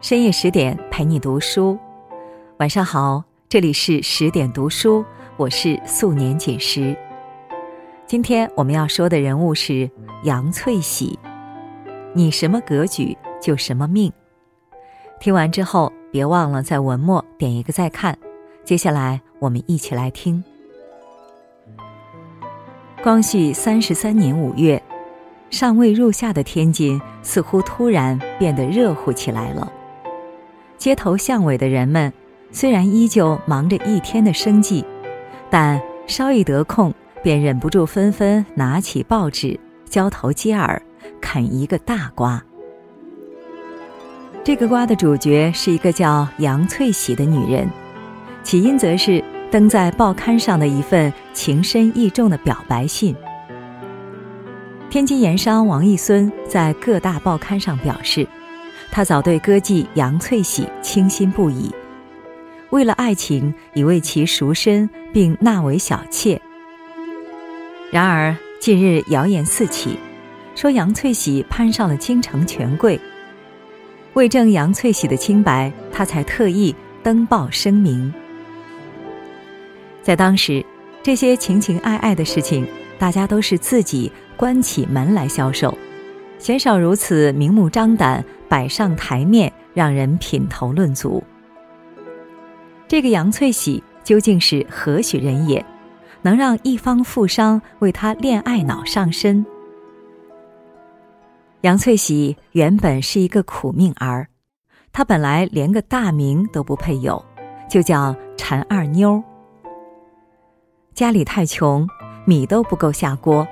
深夜十点陪你读书，晚上好，这里是十点读书，我是素年锦时。今天我们要说的人物是杨翠喜，你什么格局就什么命。听完之后，别忘了在文末点一个再看。接下来我们一起来听。光绪三十三年五月，尚未入夏的天津似乎突然变得热乎起来了。街头巷尾的人们虽然依旧忙着一天的生计，但稍一得空，便忍不住纷纷拿起报纸，交头接耳，啃一个大瓜。这个瓜的主角是一个叫杨翠喜的女人，起因则是登在报刊上的一份情深意重的表白信。天津盐商王义孙在各大报刊上表示。他早对歌妓杨翠喜倾心不已，为了爱情已为其赎身，并纳为小妾。然而近日谣言四起，说杨翠喜攀上了京城权贵。为证杨翠喜的清白，他才特意登报声明。在当时，这些情情爱爱的事情，大家都是自己关起门来销售，鲜少如此明目张胆。摆上台面，让人品头论足。这个杨翠喜究竟是何许人也，能让一方富商为他恋爱脑上身？杨翠喜原本是一个苦命儿，她本来连个大名都不配有，就叫陈二妞。家里太穷，米都不够下锅。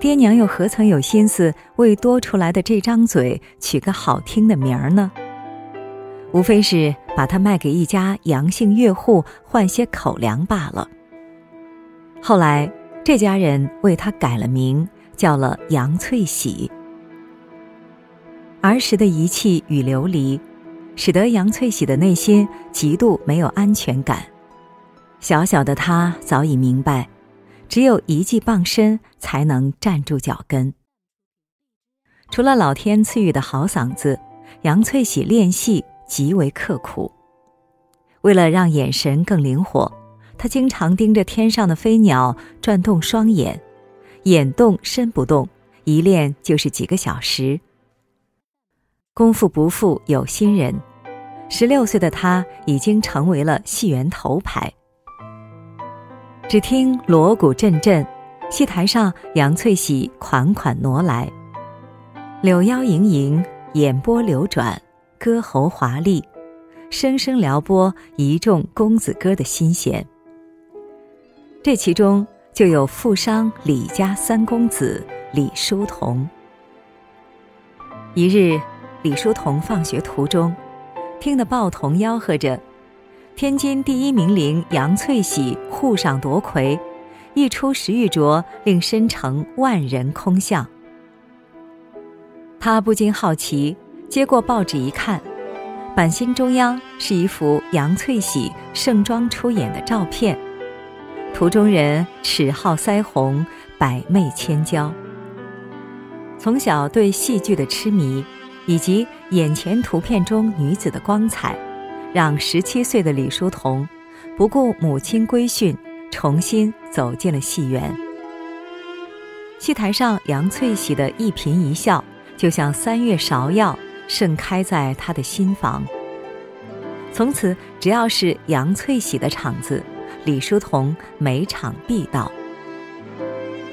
爹娘又何曾有心思为多出来的这张嘴取个好听的名儿呢？无非是把它卖给一家杨姓岳户换些口粮罢了。后来这家人为他改了名，叫了杨翠喜。儿时的遗弃与流离，使得杨翠喜的内心极度没有安全感。小小的他早已明白。只有一技傍身，才能站住脚跟。除了老天赐予的好嗓子，杨翠喜练戏极为刻苦。为了让眼神更灵活，她经常盯着天上的飞鸟，转动双眼，眼动身不动，一练就是几个小时。功夫不负有心人，十六岁的她已经成为了戏园头牌。只听锣鼓阵阵，戏台上杨翠喜款款挪来，柳腰盈盈，眼波流转，歌喉华丽，声声撩拨一众公子哥的心弦。这其中就有富商李家三公子李叔同。一日，李叔同放学途中，听得报童吆喝着。天津第一名伶杨翠喜沪上夺魁，一出石玉镯，令申城万人空巷。他不禁好奇，接过报纸一看，版心中央是一幅杨翠喜盛装出演的照片，图中人齿皓腮红，百媚千娇。从小对戏剧的痴迷，以及眼前图片中女子的光彩。让十七岁的李叔同不顾母亲规训，重新走进了戏园。戏台上杨翠喜的一颦一笑，就像三月芍药盛开在他的心房。从此，只要是杨翠喜的场子，李叔同每场必到。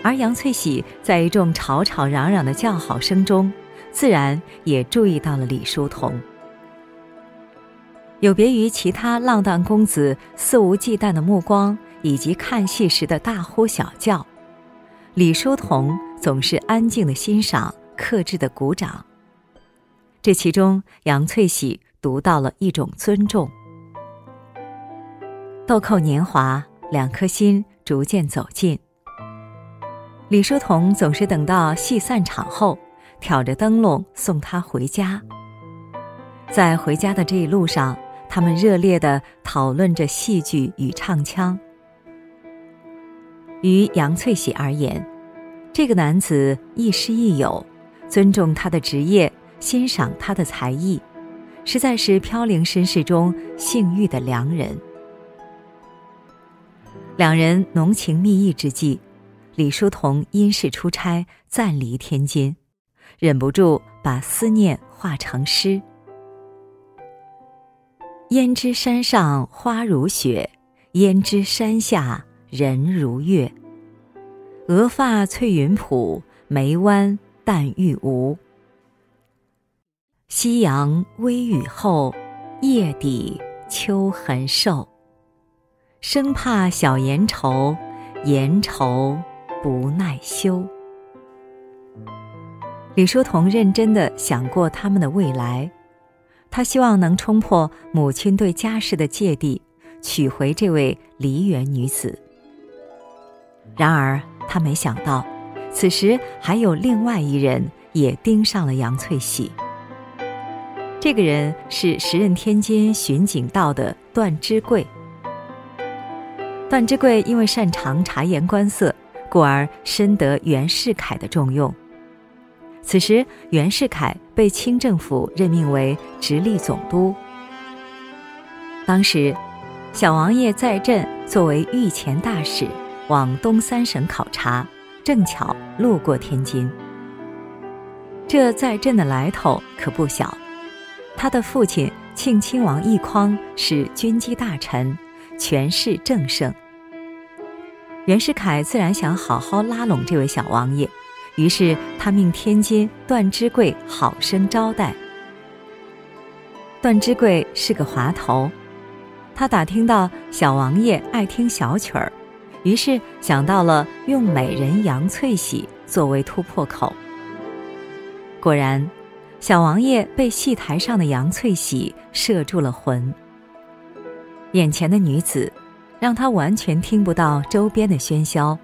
而杨翠喜在一众吵吵嚷嚷的叫好声中，自然也注意到了李叔同。有别于其他浪荡公子肆无忌惮的目光以及看戏时的大呼小叫，李叔同总是安静的欣赏，克制的鼓掌。这其中，杨翠喜读到了一种尊重。豆蔻年华，两颗心逐渐走近。李叔同总是等到戏散场后，挑着灯笼送他回家。在回家的这一路上。他们热烈的讨论着戏剧与唱腔。于杨翠喜而言，这个男子亦师亦友，尊重他的职业，欣赏他的才艺，实在是飘零身世中幸遇的良人。两人浓情蜜意之际，李叔同因事出差，暂离天津，忍不住把思念化成诗：“胭脂山上花如雪，胭脂山下人如月。额发翠云浦，眉弯淡玉无。夕阳微雨后，叶底秋痕瘦。”生怕小言愁，言愁不耐羞。李叔同认真的想过他们的未来，他希望能冲破母亲对家事的芥蒂，娶回这位梨园女子。然而他没想到，此时还有另外一人也盯上了杨翠喜。这个人是时任天津巡警道的段之贵。段之贵因为擅长察言观色，故而深得袁世凯的重用。此时，袁世凯被清政府任命为直隶总督。当时，小王爷在镇作为御前大使，往东三省考察，正巧路过天津。这在镇的来头可不小，他的父亲庆亲王奕匡是军机大臣。权势正盛，袁世凯自然想好好拉拢这位小王爷，于是他命天津段之贵好生招待。段之贵是个滑头，他打听到小王爷爱听小曲儿，于是想到了用美人杨翠喜作为突破口。果然，小王爷被戏台上的杨翠喜摄住了魂。眼前的女子，让他完全听不到周边的喧嚣，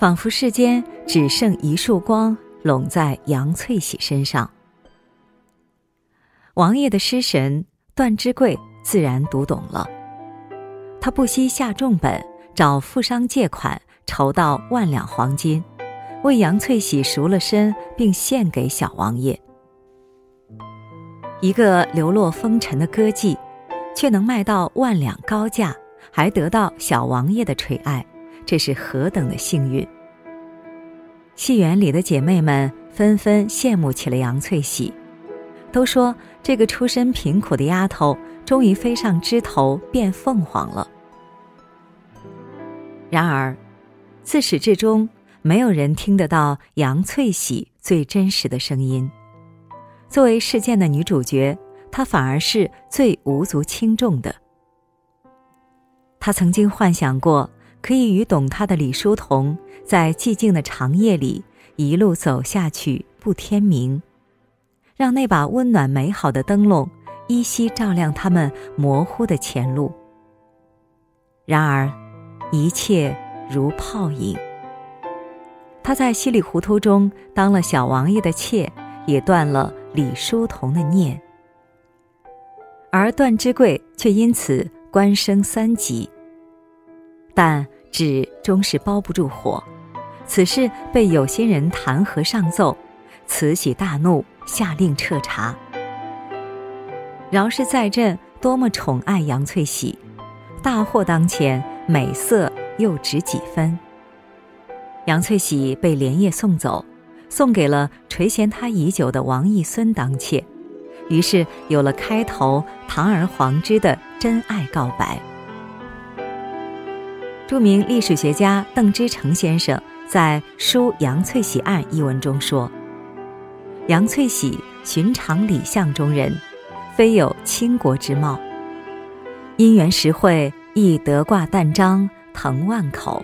仿佛世间只剩一束光拢在杨翠喜身上。王爷的失神段之贵自然读懂了，他不惜下重本找富商借款，筹到万两黄金，为杨翠喜赎了身，并献给小王爷。一个流落风尘的歌妓。却能卖到万两高价，还得到小王爷的垂爱，这是何等的幸运！戏园里的姐妹们纷纷羡慕起了杨翠喜，都说这个出身贫苦的丫头终于飞上枝头变凤凰了。然而，自始至终，没有人听得到杨翠喜最真实的声音。作为事件的女主角。她反而是最无足轻重的。他曾经幻想过，可以与懂他的李叔同在寂静的长夜里一路走下去，不天明，让那把温暖美好的灯笼依稀照亮他们模糊的前路。然而，一切如泡影。他在稀里糊涂中当了小王爷的妾，也断了李叔同的念。而段之贵却因此官升三级。但纸终是包不住火，此事被有心人弹劾上奏，慈禧大怒，下令彻查。饶是在朕多么宠爱杨翠喜，大祸当前，美色又值几分？杨翠喜被连夜送走，送给了垂涎她已久的王义孙当妾。于是有了开头堂而皇之的真爱告白。著名历史学家邓之诚先生在《书杨翠喜案》一文中说：“杨翠喜寻常礼相中人，非有倾国之貌。因缘实惠，亦得挂旦章，腾万口。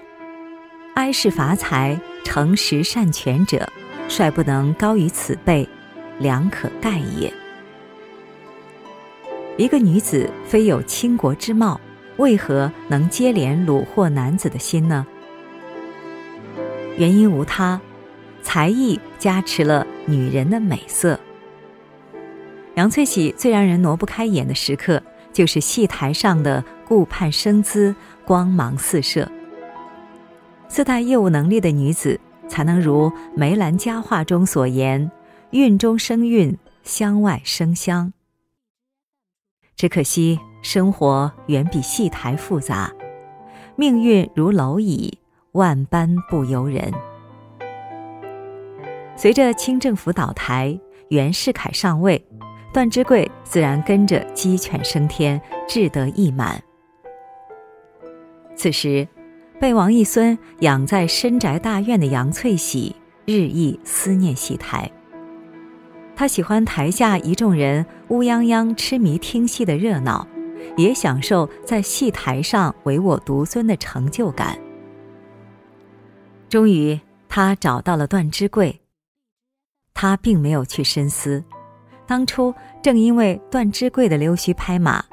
哀世伐财，诚实善权者，率不能高于此辈，良可盖也。”一个女子非有倾国之貌，为何能接连虏获男子的心呢？原因无他，才艺加持了女人的美色。杨翠喜最让人挪不开眼的时刻，就是戏台上的顾盼生姿，光芒四射。自带业务能力的女子，才能如梅兰佳话中所言：“韵中生韵，香外生香。”只可惜生活远比戏台复杂，命运如蝼蚁，万般不由人。随着清政府倒台，袁世凯上位，段芝贵自然跟着鸡犬升天，志得意满。此时，被王义孙养在深宅大院的杨翠喜日益思念戏台。他喜欢台下一众人乌泱泱痴迷听戏的热闹，也享受在戏台上唯我独尊的成就感。终于，他找到了段芝贵。他并没有去深思，当初正因为段芝贵的溜须拍马，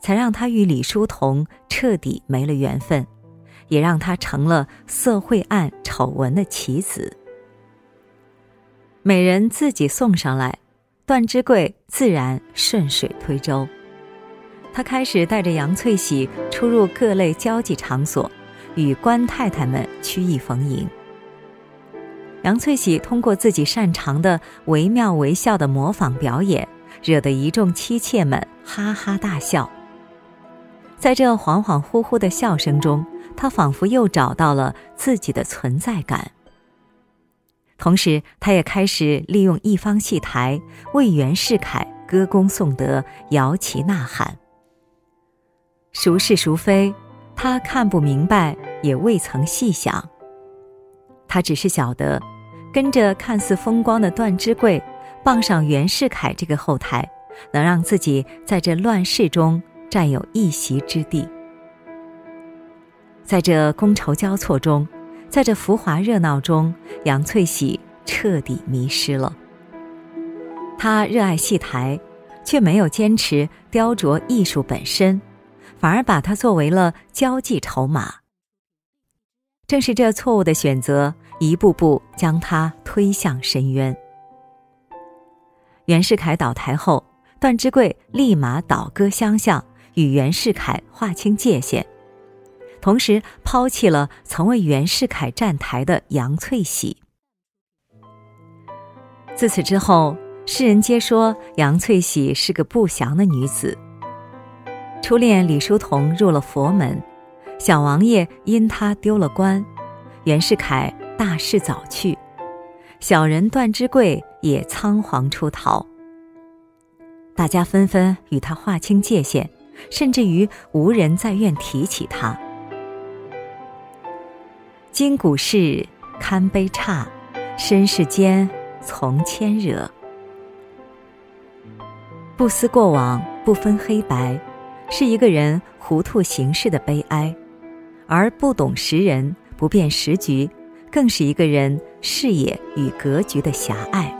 才让他与李叔同彻底没了缘分，也让他成了色会案丑闻的棋子。美人自己送上来，段芝贵自然顺水推舟。他开始带着杨翠喜出入各类交际场所，与官太太们曲意逢迎。杨翠喜通过自己擅长的惟妙惟肖的模仿表演，惹得一众妻妾们哈哈大笑。在这恍恍惚惚的笑声中，她仿佛又找到了自己的存在感。同时，他也开始利用一方戏台为袁世凯歌功颂德、摇旗呐喊。孰是孰非，他看不明白，也未曾细想。他只是晓得。跟着看似风光的段芝贵，傍上袁世凯这个后台，能让自己在这乱世中占有一席之地。在这觥筹交错中，在这浮华热闹中，杨翠喜彻底迷失了。他热爱戏台，却没有坚持雕琢艺术本身，反而把它作为了交际筹码。正是这错误的选择。一步步将他推向深渊。袁世凯倒台后，段芝贵立马倒戈相向，与袁世凯划清界限，同时抛弃了曾为袁世凯站台的杨翠喜。自此之后，世人皆说杨翠喜是个不祥的女子。初恋李叔同入了佛门，小王爷因她丢了官，袁世凯。大势早去，小人段之贵也仓皇出逃。大家纷纷与他划清界限，甚至于无人再愿提起他。今古事堪悲差，身世间从牵惹。不思过往，不分黑白，是一个人糊涂行事的悲哀；而不懂识人，不辨时局。更是一个人视野与格局的狭隘。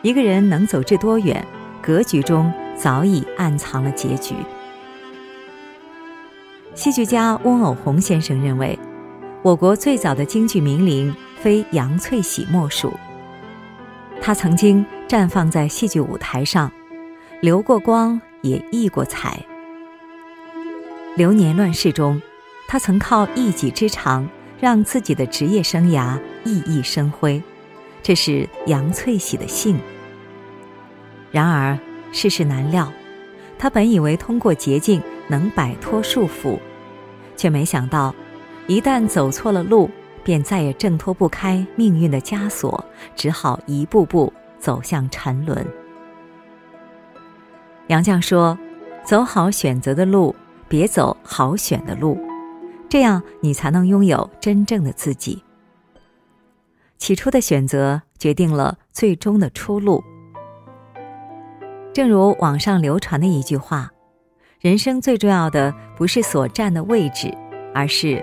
一个人能走至多远，格局中早已暗藏了结局。戏剧家翁偶虹先生认为，我国最早的京剧名伶非杨翠喜莫属。他曾经绽放在戏剧舞台上，流过光，也溢过彩。流年乱世中，他曾靠一己之长。让自己的职业生涯熠熠生辉，这是杨翠喜的幸。然而世事难料，他本以为通过捷径能摆脱束缚，却没想到，一旦走错了路，便再也挣脱不开命运的枷锁，只好一步步走向沉沦。杨绛说：“走好选择的路，别走好选的路。”这样，你才能拥有真正的自己。起初的选择决定了最终的出路。正如网上流传的一句话：“人生最重要的不是所站的位置，而是